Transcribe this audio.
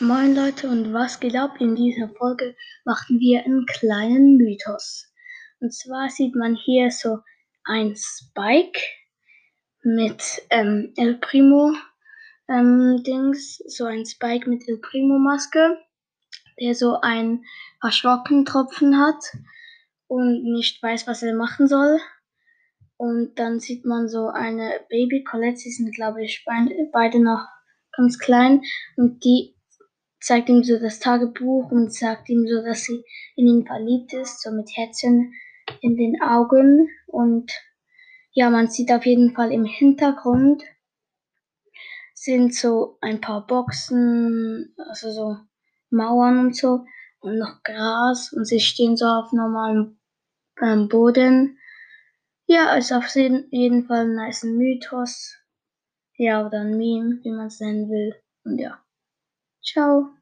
Moin Leute und was geht ab? In dieser Folge machen wir einen kleinen Mythos. Und zwar sieht man hier so ein Spike mit ähm, El Primo ähm, Dings, so ein Spike mit El Primo Maske, der so einen erschrocken Tropfen hat und nicht weiß, was er machen soll. Und dann sieht man so eine Baby Colette, sie sind glaube ich beide noch ganz klein und die zeigt ihm so das Tagebuch und sagt ihm so, dass sie in ihn verliebt ist, so mit Herzchen in den Augen. Und ja, man sieht auf jeden Fall im Hintergrund sind so ein paar Boxen, also so Mauern und so und noch Gras und sie stehen so auf normalem ähm, Boden. Ja, ist auf jeden Fall ein nice Mythos. Ja, oder ein Meme, wie man es nennen will. Und ja. Ciao.